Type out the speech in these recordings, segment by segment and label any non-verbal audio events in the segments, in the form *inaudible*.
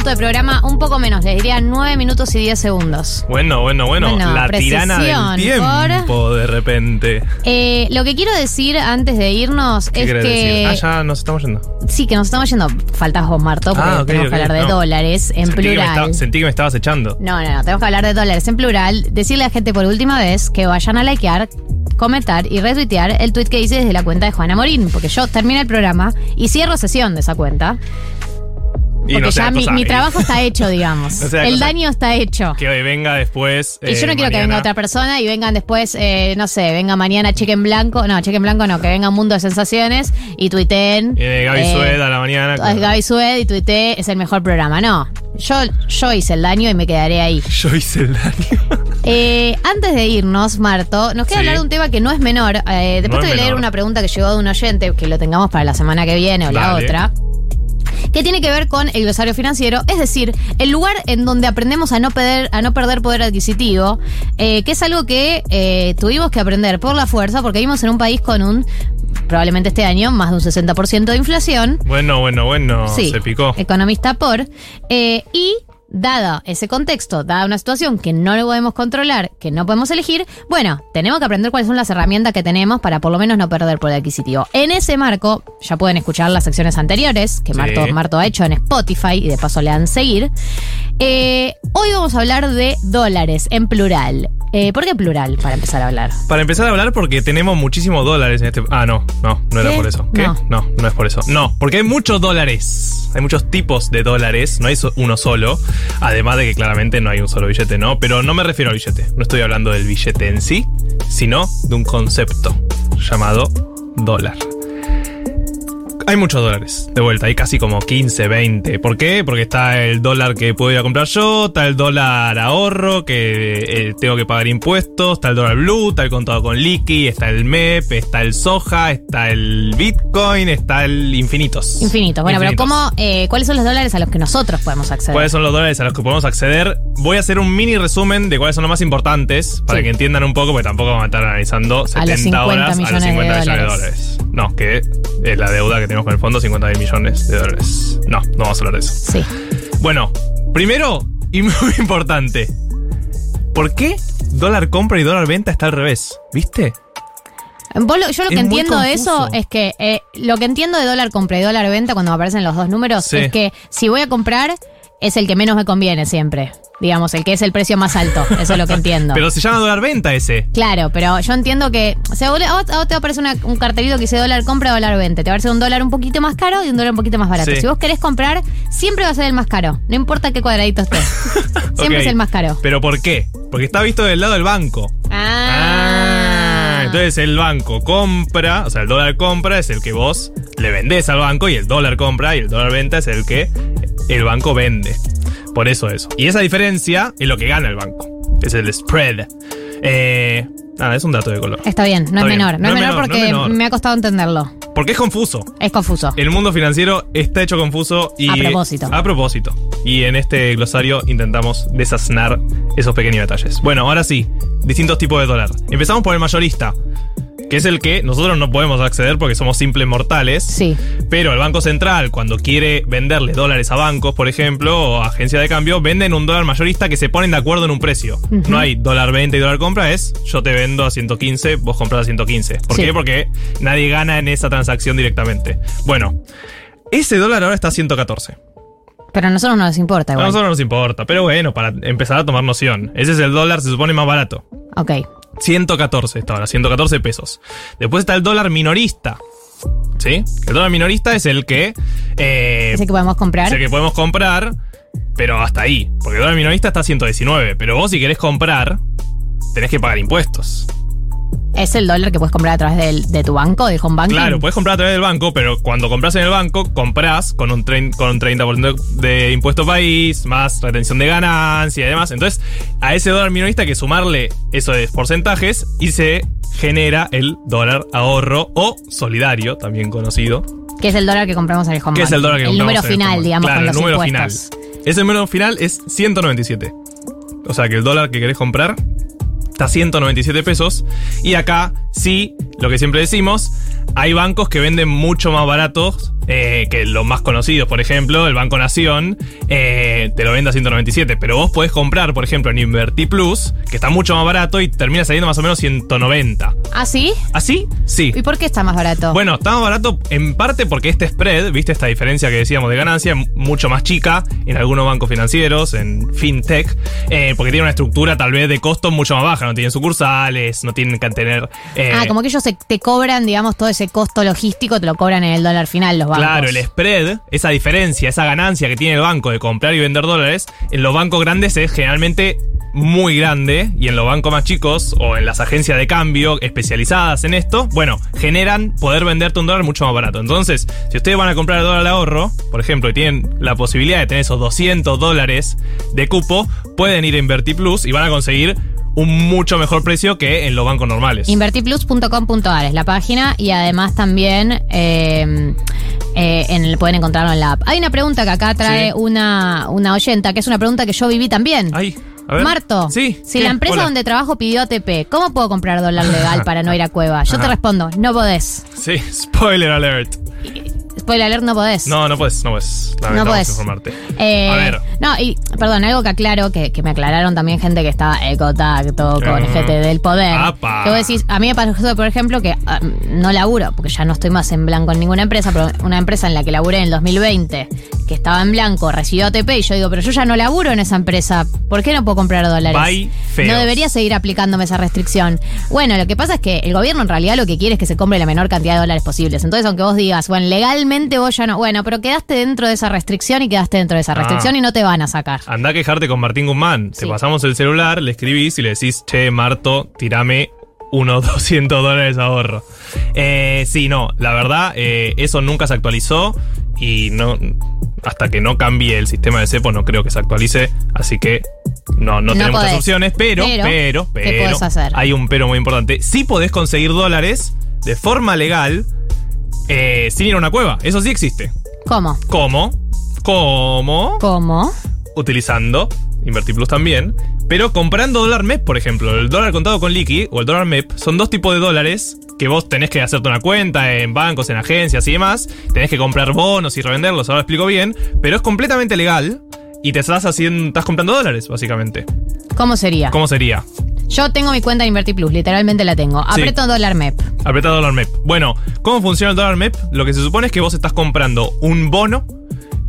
10 minutos de programa, un poco menos, les diría 9 minutos y 10 segundos. Bueno, bueno, bueno. Bueno, la tirana del tiempo, de repente. Eh, lo que quiero decir antes de irnos ¿Qué es que. decir? Ah, ya nos estamos yendo. Sí, que nos estamos yendo. Faltas vos, Marto, porque Ah, tenemos que hablar de no. dólares en Sentí que me plural. estaba- sentí que me estabas echando. No, no, no, tenemos que hablar de dólares en plural. Decirle a la gente por última vez que vayan a likear, comentar y retuitear el tweet que hice desde la cuenta de Juana Morín, porque yo termino el programa y cierro sesión de esa cuenta. Porque no ya mi, trabajo está hecho, *laughs* digamos. No el daño está hecho. Que hoy venga después. Y yo eh, no quiero que venga otra persona y vengan después, eh, no sé, venga mañana Cheque en Blanco. No, Cheque en Blanco no, que venga Mundo de Sensaciones y tuiteen. Eh, Gaby eh, Sued a la mañana. es Gaby Sued y tuitee, es el mejor programa. No, yo, yo hice el daño y me quedaré ahí. *laughs* Yo hice el daño. Eh, antes de irnos, Marto, nos queda Sí. hablar de un tema que no es menor. Eh, después No te voy a leer menor. una pregunta que llegó de un oyente, que lo tengamos para la semana que viene o la otra. Que tiene que ver con el glosario financiero, es decir, el lugar en donde aprendemos a no perder, a no perder poder adquisitivo, eh, que es algo que eh, tuvimos que aprender por la fuerza, porque vivimos en un país con un, probablemente este año, más de un 60% de inflación. Bueno, bueno, bueno. Sí, Se picó. economista por. eh, y dada ese contexto, dada una situación que no lo podemos controlar, que no podemos elegir, bueno, tenemos que aprender cuáles son las herramientas que tenemos para por lo menos no perder poder adquisitivo. En ese marco, ya pueden escuchar las secciones anteriores que Sí. Marto, Marto ha hecho en Spotify y de paso le dan seguir. Eh, hoy vamos a hablar de dólares en plural. Eh, ¿Por qué plural para empezar a hablar? Para empezar a hablar, porque tenemos muchísimos dólares en este. Ah, no, no, no era ¿Qué? por eso. ¿Qué? No. No. no, es por eso. No, porque hay muchos dólares. Hay muchos tipos de dólares, no hay uno solo. Además de que claramente no hay un solo billete, ¿no? Pero no me refiero al billete. No estoy hablando del billete en sí, sino de un concepto llamado dólar. Hay muchos dólares, de vuelta, hay casi como 15, 20. ¿Por qué? Porque está el dólar que puedo ir a comprar yo, está el dólar ahorro que eh, tengo que pagar impuestos, está el dólar blue, está el contado con liqui, está el MEP, está el soja, está el Bitcoin, está el infinitos. Infinito. Bueno, Infinitos. pero ¿cómo, eh, ¿cuáles son los dólares a los que nosotros podemos acceder? ¿Cuáles son los dólares a los que podemos acceder? Voy a hacer un mini resumen de cuáles son los más importantes para Sí. que entiendan un poco, porque tampoco vamos a estar analizando 70 50 horas a los millones 50 de millones de dólares. dólares. No, que es la deuda que tenemos con el fondo, 50 mil millones de dólares. No, no vamos a hablar de eso. Sí. Bueno, primero y *laughs* muy importante, ¿por qué dólar compra y dólar venta está al revés? ¿Viste? Vos lo- yo lo Es que muy entiendo de eso confuso. es que eh, lo que entiendo de dólar compra y dólar venta cuando me aparecen los dos números Sí. es que si voy a comprar es el que menos me conviene siempre. Digamos, el que es el precio más alto. Eso es lo que entiendo. *laughs* Pero se llama dólar venta ese. Claro, pero yo entiendo que. O sea, a vos, te aparece una- un cartelito que dice dólar compra, dólar venta. Te va a aparecer un dólar un poquito más caro y un dólar un poquito más barato. Sí. Si vos querés comprar, siempre va a ser el más caro. No importa qué cuadradito esté. *laughs* Siempre es el más caro. ¿Pero por qué? Porque está visto del lado del banco. Ah, entonces el banco compra, o sea, el dólar compra es el que vos le vendés al banco y el dólar compra y el dólar venta es el que el banco vende. Por eso eso. Y esa diferencia es lo que gana el banco. Es el spread. Eh, nada, es un dato de color. Está bien, no Está es bien. menor. No, es menor porque no es menor. me ha costado entenderlo. Porque es confuso. Es confuso. El mundo financiero está hecho confuso y. A propósito. A propósito. Y en este glosario intentamos desaznar esos pequeños detalles. Bueno, ahora sí, distintos tipos de dólar. Empezamos por el mayorista, que es el que nosotros no podemos acceder porque somos simples mortales. Sí. Pero el Banco Central, cuando quiere venderle dólares a bancos, por ejemplo, o a agencia de cambio, venden un dólar mayorista que se ponen de acuerdo en un precio. No hay dólar venta y dólar compra, es yo te vendo a 115, vos compras a 115. ¿Por Sí. qué? Porque nadie gana en esa transacción directamente. Bueno, ese dólar ahora está a 114. Pero a nosotros no nos importa A igual. nosotros no nos importa, pero bueno, para empezar a tomar noción. Ese es el dólar, se supone más barato. Ok. 114 está ahora, 114 pesos. Después está el dólar minorista. ¿Sí? El dólar minorista es el que. eh, Ese que podemos comprar. es el que podemos comprar, pero hasta ahí. Porque el dólar minorista está a 119. Pero vos, si querés comprar, tenés que pagar impuestos. Es el dólar que puedes comprar a través del- de tu banco, del home banking. Claro, puedes comprar a través del banco, pero cuando compras en el banco, compras con un, trein- con un 30% de impuesto país, más retención de ganancia y demás. Entonces, a ese dólar minorista hay que sumarle esos porcentajes y se genera el dólar ahorro o solidario, también conocido. Que es el dólar que compramos en el home que es el dólar que El compramos número en el final, digamos, Claro, con los el número final. Ese número final es 197. O sea que el dólar que querés comprar está a 197 pesos. Y acá sí, lo que siempre decimos, hay bancos que venden mucho más baratos eh, que los más conocidos. Por ejemplo, el Banco Nación eh, te lo vende a 197. Pero vos podés comprar, por ejemplo, en Inverti Plus, que está mucho más barato y termina saliendo más o menos 190. ¿Ah, sí? ¿Así? Sí. ¿Y por qué está más barato? Bueno, está más barato en parte porque este spread, viste esta diferencia que decíamos de ganancia, mucho más chica en algunos bancos financieros, en fintech, eh, porque tiene una estructura tal vez de costos mucho más baja, no tienen sucursales, no tienen que tener... eh, ah, como que ellos se- te cobran, digamos, todo ese costo logístico, te lo cobran en el dólar final los bancos. Claro, el spread, esa diferencia, esa ganancia que tiene el banco de comprar y vender dólares, en los bancos grandes es generalmente muy grande y en los bancos más chicos o en las agencias de cambio especializadas en esto, bueno, generan poder venderte un dólar mucho más barato. Entonces, si ustedes van a comprar el dólar al ahorro, por ejemplo, y tienen la posibilidad de tener esos 200 dólares de cupo, pueden ir a Inverti Plus y van a conseguir un mucho mejor precio que en los bancos normales. Invertiplus.com.ar es la página y además también eh, eh, en el- pueden encontrarlo en la app. Hay una pregunta que acá trae Sí. una, una oyenta, que es una pregunta que yo viví también. Ay. Marto, Sí. si ¿qué? la empresa Hola. donde trabajo pidió ATP, ¿cómo puedo comprar dólar legal *laughs* para no ir a cueva? Yo te respondo, no podés. Sí, *laughs* spoiler alert. Spoiler alert, no podés. No, no puedes, no puedes. No podés. informarte. Eh, A ver. No, y perdón, algo que aclaro, que, que me aclararon también gente que estaba en contacto con Eh, gente del poder. apa. Que vos decís, a mí me pasó, por ejemplo, que ah, no laburo, porque ya no estoy más en blanco en ninguna empresa, pero una empresa en la que laburé en el 2020, que estaba en blanco, recibió ATP, y yo digo, pero yo ya no laburo en esa empresa, ¿por qué no puedo comprar dólares? Bye. No debería seguir aplicándome esa restricción. Bueno, lo que pasa es que el gobierno en realidad lo que quiere es que se compre la menor cantidad de dólares posibles. Entonces, aunque vos digas, bueno, legalmente vos ya no, bueno, pero quedaste dentro de esa restricción y quedaste dentro de esa Ah. restricción y no te van a sacar. Andá a quejarte con Martín Guzmán. Sí. Te pasamos el celular, le escribís y le decís, che, Marto, tirame unos *laughs* 200 dólares ahorro. Eh, sí, no, la verdad, eh, eso nunca se actualizó y no hasta que no cambie el sistema de cepo no creo que se actualice, así que no, no, No tenemos podés. opciones, pero, Pero, pero, hay un pero muy importante. Sí podés conseguir dólares de forma legal eh, sin ir a una cueva, eso sí existe. ¿Cómo? ¿Cómo? ¿Cómo? ¿Cómo? utilizando InvertiPlus también, pero comprando dólar MEP, por ejemplo. El dólar contado con liqui o el dólar MEP son dos tipos de dólares que vos tenés que hacerte una cuenta en bancos, en agencias y demás. Tenés que comprar bonos y revenderlos, ahora lo explico bien, pero es completamente legal y te estás haciendo, estás comprando dólares, básicamente. ¿Cómo sería? ¿Cómo sería? Yo tengo mi cuenta en InvertiPlus, literalmente la tengo. Sí. Aprieto dólar MEP. Apretado dólar MEP. Bueno, ¿cómo funciona el dólar MEP? Lo que se supone es que vos estás comprando un bono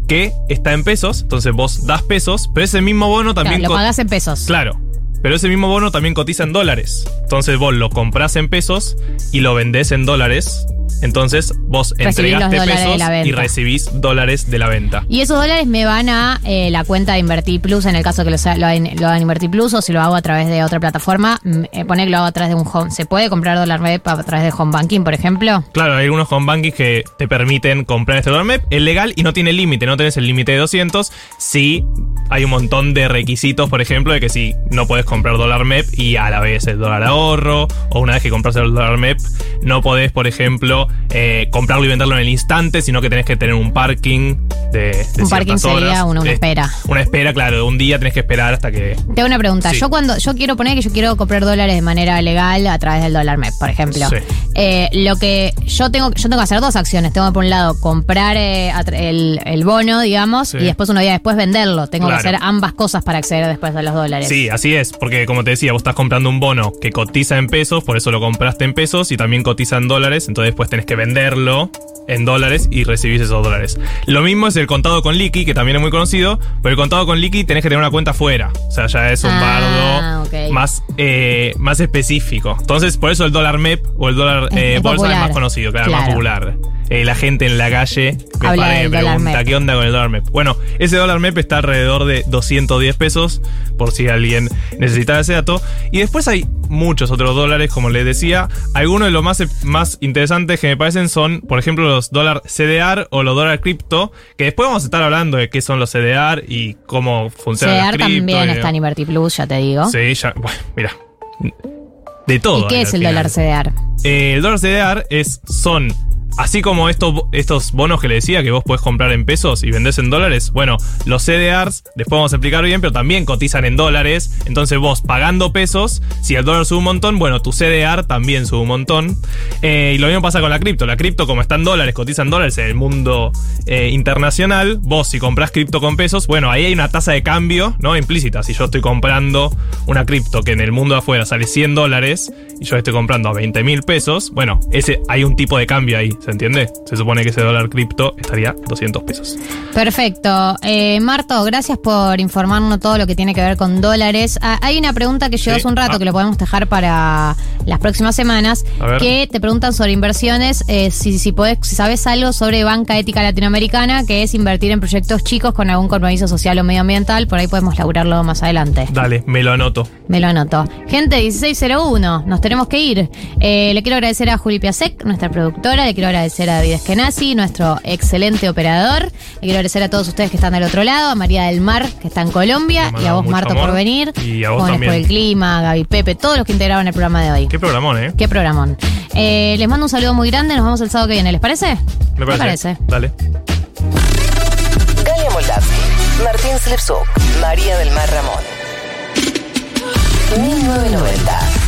que está en pesos, entonces vos das pesos, pero ese mismo bono Claro, también... lo co- pagás en pesos. Claro. Pero ese mismo bono también cotiza en dólares. Entonces vos lo comprás en pesos y lo vendés en dólares. Entonces vos entregaste pesos y recibís dólares de la venta. Y esos dólares me van a eh, la cuenta de InvertiPlus en el caso que lo, lo hagan lo hagan InvertiPlus o si lo hago a través de otra plataforma. mm, eh, pone que lo hago a través de un home. ¿Se puede comprar dólar MEP a través de home banking, por ejemplo? Claro, hay algunos home banking que te permiten comprar este dólar MEP. Es legal y no tiene límite. No tenés el límite de 200. Sí, hay un montón de requisitos, por ejemplo, de que si no podés comprar dólar MEP y a la vez el dólar ahorro, o una vez que compras el dólar MEP, no podés, por ejemplo, eh, comprarlo y venderlo en el instante, sino que tenés que tener un parking de, de Un parking sería horas. una- una espera. Una espera, claro, de un día tenés que esperar hasta que. Tengo una pregunta. Sí. Yo cuando yo quiero poner que yo quiero comprar dólares de manera legal a través del dólar MEP, por ejemplo. Sí. Eh, lo que yo tengo, yo tengo que hacer dos acciones. Tengo que por un lado comprar eh, el, el bono, digamos, Sí. y después unos días después venderlo. Tengo Claro. que hacer ambas cosas para acceder después a los dólares. Sí, así es, porque como te decía, vos estás comprando un bono que cotiza en pesos, por eso lo compraste en pesos y también cotiza en dólares, entonces después tenés que venderlo en dólares y recibís esos dólares. Lo mismo es el contado con liqui, que también es muy conocido, pero el contado con liqui tenés que tener una cuenta fuera, o sea, ya es un Ah, bardo más, eh, más específico. Entonces, por eso el dólar MEP o el dólar Es- eh, es bolsa es popular. más conocido, claro, Claro. más popular. Eh, la gente en la calle me Habla para y del me dólar pregunta MEP. qué onda con el dólar MEP. Bueno, ese dólar MEP está alrededor de 210 pesos, por si alguien necesita ese dato. Y después hay muchos otros dólares, como les decía. Algunos de los más, más interesantes que me parecen son, por ejemplo, los dólar CDR o los dólar cripto, que después vamos a estar hablando de qué son los CDR y cómo funcionan CDR las cripto. también y- está en InvertiPlus, ya te digo. Sí, ya, bueno, mira. De todo. ¿Y qué es el final. dólar CDR? Eh, el dólar CDR es, son así como estos, estos bonos que le decía que vos podés comprar en pesos y vendés en dólares, bueno, los CDRs, después vamos a explicar bien, pero también cotizan en dólares. Entonces vos pagando pesos, si el dólar sube un montón, bueno, tu CDR también sube un montón. Eh, y lo mismo pasa con la cripto. La cripto, como está en dólares, cotiza en dólares en el mundo eh, internacional. Vos, si compras cripto con pesos, bueno, ahí hay una tasa de cambio, ¿no? Implícita. Si yo estoy comprando una cripto que en el mundo de afuera sale 100 dólares y yo estoy comprando a 20 mil pesos, bueno, ese, hay un tipo de cambio ahí, ¿se entiende? Se supone que ese dólar cripto estaría 200 pesos. Perfecto. Eh, Marto, gracias por informarnos todo lo que tiene que ver con dólares. Ah, hay una pregunta que llegó Sí. hace un rato Ah. que lo podemos dejar para las próximas semanas, que te preguntan sobre inversiones, eh, si, si, podés, si sabes algo sobre banca ética latinoamericana, que es invertir en proyectos chicos con algún compromiso social o medioambiental. Por ahí podemos laburarlo más adelante. Dale, me lo anoto. Me lo anoto. Gente, 1601, nos tenemos que ir. Eh, le quiero agradecer a Juli Piasek, nuestra productora. Le quiero agradecer a David Eskenazi, nuestro excelente operador. Le quiero agradecer a todos ustedes que están del otro lado, a María del Mar, que está en Colombia, y a vos, Marto, amor. por venir. Y a vos Jóvenes también. por el clima, Gaby Pepe, todos los que integraron el programa de hoy. Qué programón, ¿eh? Qué programón. Eh, les mando un saludo muy grande. Nos vemos el sábado que viene. ¿Les parece? Me parece. Dale. Galia Moldavsky, Martín Slepsuk, María del Mar Ramón. 1990.